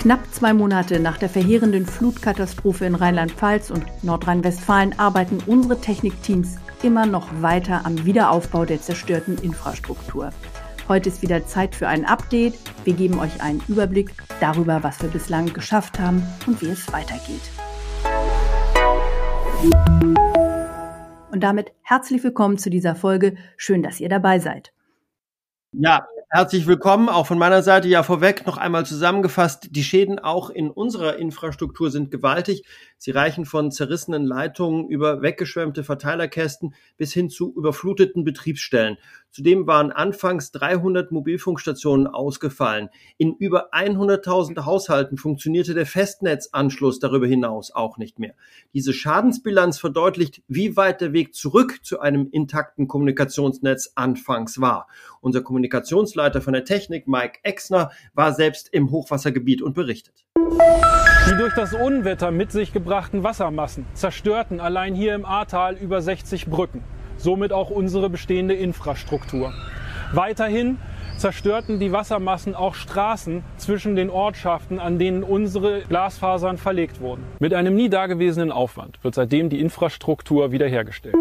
Knapp zwei Monate nach der verheerenden Flutkatastrophe in Rheinland-Pfalz und Nordrhein-Westfalen arbeiten unsere Technikteams immer noch weiter am Wiederaufbau der zerstörten Infrastruktur. Heute ist wieder Zeit für ein Update. Wir geben euch einen Überblick darüber, was wir bislang geschafft haben und wie es weitergeht. Und damit herzlich willkommen zu dieser Folge. Schön, dass ihr dabei seid. Ja, herzlich willkommen. Auch von meiner Seite ja vorweg noch einmal zusammengefasst. Die Schäden auch in unserer Infrastruktur sind gewaltig. Sie reichen von zerrissenen Leitungen über weggeschwemmte Verteilerkästen bis hin zu überfluteten Betriebsstellen. Zudem waren anfangs 300 Mobilfunkstationen ausgefallen. In über 100.000 Haushalten funktionierte der Festnetzanschluss darüber hinaus auch nicht mehr. Diese Schadensbilanz verdeutlicht, wie weit der Weg zurück zu einem intakten Kommunikationsnetz anfangs war. Unser Kommunikationsleiter von der Technik, Mike Exner, war selbst im Hochwassergebiet und berichtet. Die durch das Unwetter mit sich gebrachten Wassermassen zerstörten allein hier im Ahrtal über 60 Brücken somit auch unsere bestehende Infrastruktur. Weiterhin zerstörten die Wassermassen auch Straßen zwischen den Ortschaften, an denen unsere Glasfasern verlegt wurden. Mit einem nie dagewesenen Aufwand wird seitdem die Infrastruktur wiederhergestellt.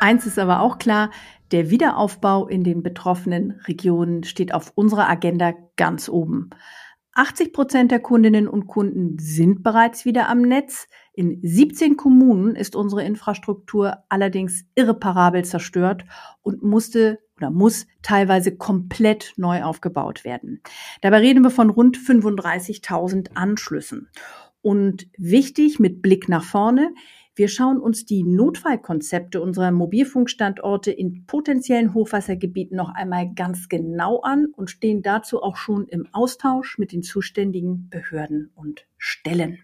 Eins ist aber auch klar, der Wiederaufbau in den betroffenen Regionen steht auf unserer Agenda ganz oben. 80 Prozent der Kundinnen und Kunden sind bereits wieder am Netz. In 17 Kommunen ist unsere Infrastruktur allerdings irreparabel zerstört und musste oder muss teilweise komplett neu aufgebaut werden. Dabei reden wir von rund 35.000 Anschlüssen. Und wichtig mit Blick nach vorne, wir schauen uns die Notfallkonzepte unserer Mobilfunkstandorte in potenziellen Hochwassergebieten noch einmal ganz genau an und stehen dazu auch schon im Austausch mit den zuständigen Behörden und Stellen.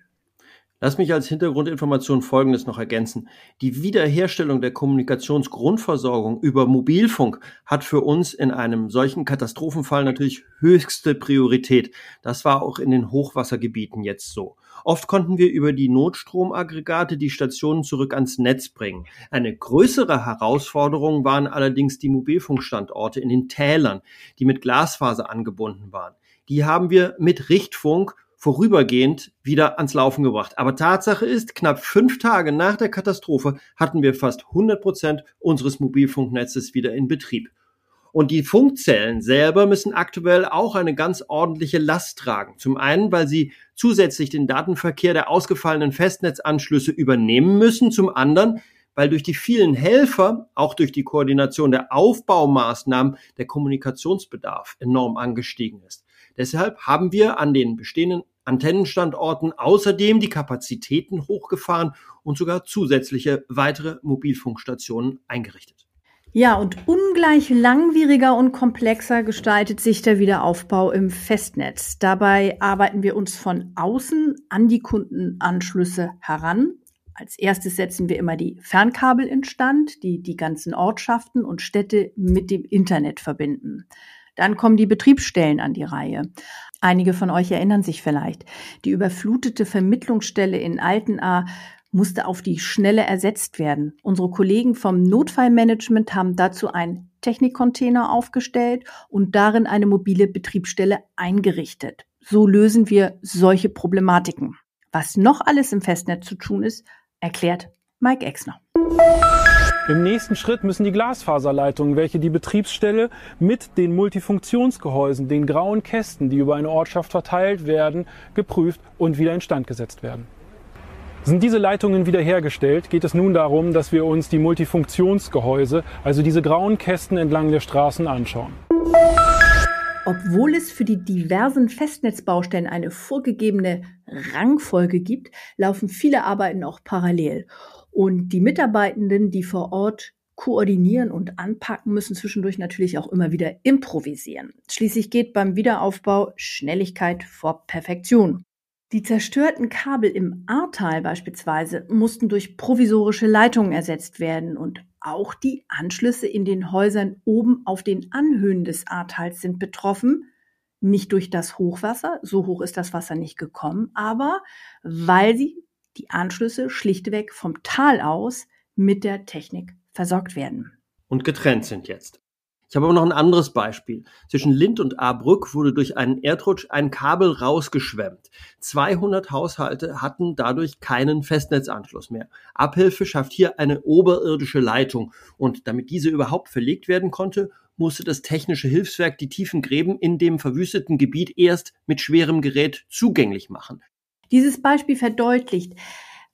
Lass mich als Hintergrundinformation Folgendes noch ergänzen. Die Wiederherstellung der Kommunikationsgrundversorgung über Mobilfunk hat für uns in einem solchen Katastrophenfall natürlich höchste Priorität. Das war auch in den Hochwassergebieten jetzt so. Oft konnten wir über die Notstromaggregate die Stationen zurück ans Netz bringen. Eine größere Herausforderung waren allerdings die Mobilfunkstandorte in den Tälern, die mit Glasfaser angebunden waren. Die haben wir mit Richtfunk vorübergehend wieder ans Laufen gebracht. Aber Tatsache ist, knapp fünf Tage nach der Katastrophe hatten wir fast 100 Prozent unseres Mobilfunknetzes wieder in Betrieb. Und die Funkzellen selber müssen aktuell auch eine ganz ordentliche Last tragen. Zum einen, weil sie zusätzlich den Datenverkehr der ausgefallenen Festnetzanschlüsse übernehmen müssen. Zum anderen, weil durch die vielen Helfer, auch durch die Koordination der Aufbaumaßnahmen, der Kommunikationsbedarf enorm angestiegen ist. Deshalb haben wir an den bestehenden Antennenstandorten außerdem die Kapazitäten hochgefahren und sogar zusätzliche weitere Mobilfunkstationen eingerichtet. Ja, und ungleich langwieriger und komplexer gestaltet sich der Wiederaufbau im Festnetz. Dabei arbeiten wir uns von außen an die Kundenanschlüsse heran. Als erstes setzen wir immer die Fernkabel instand, die die ganzen Ortschaften und Städte mit dem Internet verbinden. Dann kommen die Betriebsstellen an die Reihe. Einige von euch erinnern sich vielleicht. Die überflutete Vermittlungsstelle in Altenahr musste auf die Schnelle ersetzt werden. Unsere Kollegen vom Notfallmanagement haben dazu einen Technikcontainer aufgestellt und darin eine mobile Betriebsstelle eingerichtet. So lösen wir solche Problematiken. Was noch alles im Festnetz zu tun ist, erklärt Mike Exner. Im nächsten Schritt müssen die Glasfaserleitungen, welche die Betriebsstelle mit den Multifunktionsgehäusen, den grauen Kästen, die über eine Ortschaft verteilt werden, geprüft und wieder instand gesetzt werden. Sind diese Leitungen wiederhergestellt, geht es nun darum, dass wir uns die Multifunktionsgehäuse, also diese grauen Kästen entlang der Straßen anschauen. Obwohl es für die diversen Festnetzbaustellen eine vorgegebene Rangfolge gibt, laufen viele Arbeiten auch parallel. Und die Mitarbeitenden, die vor Ort koordinieren und anpacken, müssen zwischendurch natürlich auch immer wieder improvisieren. Schließlich geht beim Wiederaufbau Schnelligkeit vor Perfektion. Die zerstörten Kabel im Ahrtal beispielsweise mussten durch provisorische Leitungen ersetzt werden und auch die Anschlüsse in den Häusern oben auf den Anhöhen des Ahrtals sind betroffen. Nicht durch das Hochwasser, so hoch ist das Wasser nicht gekommen, aber weil sie die Anschlüsse schlichtweg vom Tal aus mit der Technik versorgt werden. Und getrennt sind jetzt. Ich habe aber noch ein anderes Beispiel. Zwischen Lind und Ahrbrück wurde durch einen Erdrutsch ein Kabel rausgeschwemmt. 200 Haushalte hatten dadurch keinen Festnetzanschluss mehr. Abhilfe schafft hier eine oberirdische Leitung. Und damit diese überhaupt verlegt werden konnte, musste das technische Hilfswerk die tiefen Gräben in dem verwüsteten Gebiet erst mit schwerem Gerät zugänglich machen. Dieses Beispiel verdeutlicht,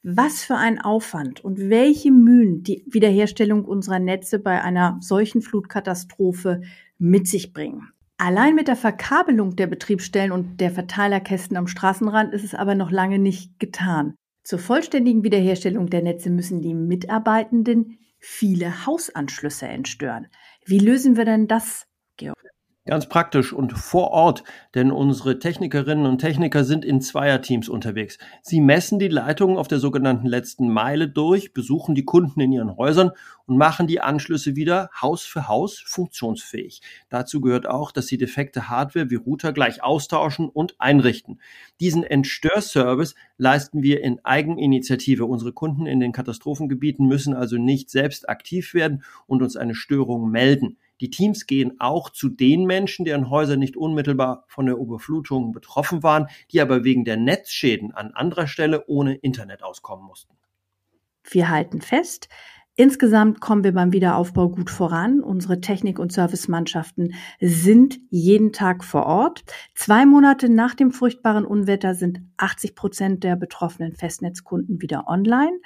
was für ein Aufwand und welche Mühen die Wiederherstellung unserer Netze bei einer solchen Flutkatastrophe mit sich bringen. Allein mit der Verkabelung der Betriebsstellen und der Verteilerkästen am Straßenrand ist es aber noch lange nicht getan. Zur vollständigen Wiederherstellung der Netze müssen die Mitarbeitenden viele Hausanschlüsse entstören. Wie lösen wir denn das, Georg? Ganz praktisch und vor Ort, denn unsere Technikerinnen und Techniker sind in Zweierteams unterwegs. Sie messen die Leitungen auf der sogenannten letzten Meile durch, besuchen die Kunden in ihren Häusern und machen die Anschlüsse wieder Haus für Haus funktionsfähig. Dazu gehört auch, dass sie defekte Hardware wie Router gleich austauschen und einrichten. Diesen Entstörservice leisten wir in Eigeninitiative. Unsere Kunden in den Katastrophengebieten müssen also nicht selbst aktiv werden und uns eine Störung melden. Die Teams gehen auch zu den Menschen, deren Häuser nicht unmittelbar von der Überflutung betroffen waren, die aber wegen der Netzschäden an anderer Stelle ohne Internet auskommen mussten. Wir halten fest, Insgesamt kommen wir beim Wiederaufbau gut voran. Unsere Technik- und Servicemannschaften sind jeden Tag vor Ort. Zwei Monate nach dem furchtbaren Unwetter sind 80 Prozent der betroffenen Festnetzkunden wieder online.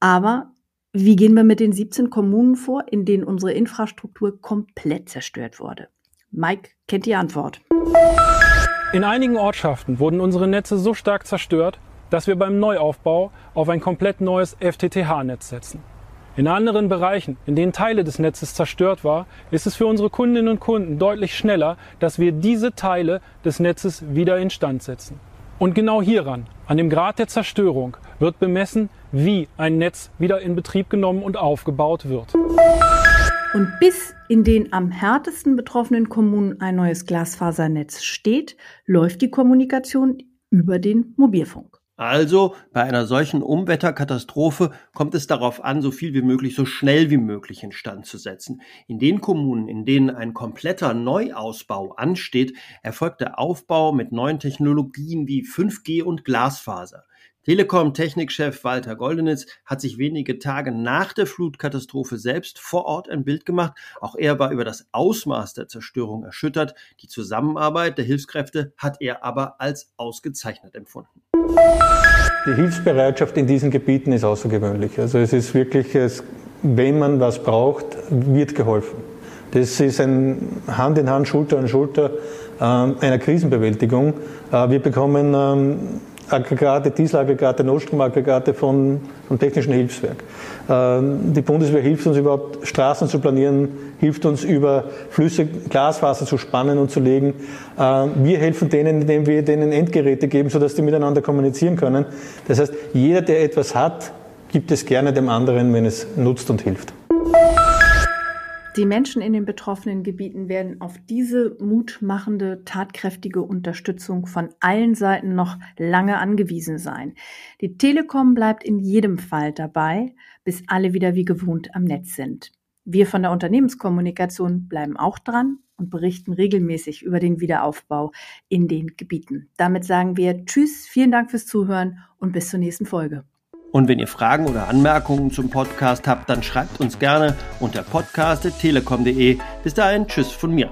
Aber wie gehen wir mit den 17 Kommunen vor, in denen unsere Infrastruktur komplett zerstört wurde? Mike kennt die Antwort. In einigen Ortschaften wurden unsere Netze so stark zerstört, dass wir beim Neuaufbau auf ein komplett neues FTTH-Netz setzen. In anderen Bereichen, in denen Teile des Netzes zerstört war, ist es für unsere Kundinnen und Kunden deutlich schneller, dass wir diese Teile des Netzes wieder instand setzen. Und genau hieran, an dem Grad der Zerstörung, wird bemessen, wie ein Netz wieder in Betrieb genommen und aufgebaut wird. Und bis in den am härtesten betroffenen Kommunen ein neues Glasfasernetz steht, läuft die Kommunikation über den Mobilfunk. Also bei einer solchen Umwetterkatastrophe kommt es darauf an, so viel wie möglich, so schnell wie möglich instand zu setzen. In den Kommunen, in denen ein kompletter Neuausbau ansteht, erfolgt der Aufbau mit neuen Technologien wie 5G und Glasfaser. Telekom-Technikchef Walter Goldenitz hat sich wenige Tage nach der Flutkatastrophe selbst vor Ort ein Bild gemacht. Auch er war über das Ausmaß der Zerstörung erschüttert. Die Zusammenarbeit der Hilfskräfte hat er aber als ausgezeichnet empfunden. Die Hilfsbereitschaft in diesen Gebieten ist außergewöhnlich. Also es ist wirklich, wenn man was braucht, wird geholfen. Das ist ein Hand in Hand, Schulter an Schulter ähm, einer Krisenbewältigung. Äh, wir bekommen ähm, Aggregate, Dieselaggregate, Notstromaggregate von, vom Technischen Hilfswerk. Ähm, die Bundeswehr hilft uns überhaupt, Straßen zu planieren, hilft uns über Flüsse Glasfaser zu spannen und zu legen. Ähm, wir helfen denen, indem wir denen Endgeräte geben, sodass die miteinander kommunizieren können. Das heißt, jeder, der etwas hat, gibt es gerne dem anderen, wenn es nutzt und hilft. Die Menschen in den betroffenen Gebieten werden auf diese mutmachende, tatkräftige Unterstützung von allen Seiten noch lange angewiesen sein. Die Telekom bleibt in jedem Fall dabei, bis alle wieder wie gewohnt am Netz sind. Wir von der Unternehmenskommunikation bleiben auch dran und berichten regelmäßig über den Wiederaufbau in den Gebieten. Damit sagen wir Tschüss, vielen Dank fürs Zuhören und bis zur nächsten Folge. Und wenn ihr Fragen oder Anmerkungen zum Podcast habt, dann schreibt uns gerne unter podcast.telekom.de. Bis dahin, tschüss von mir.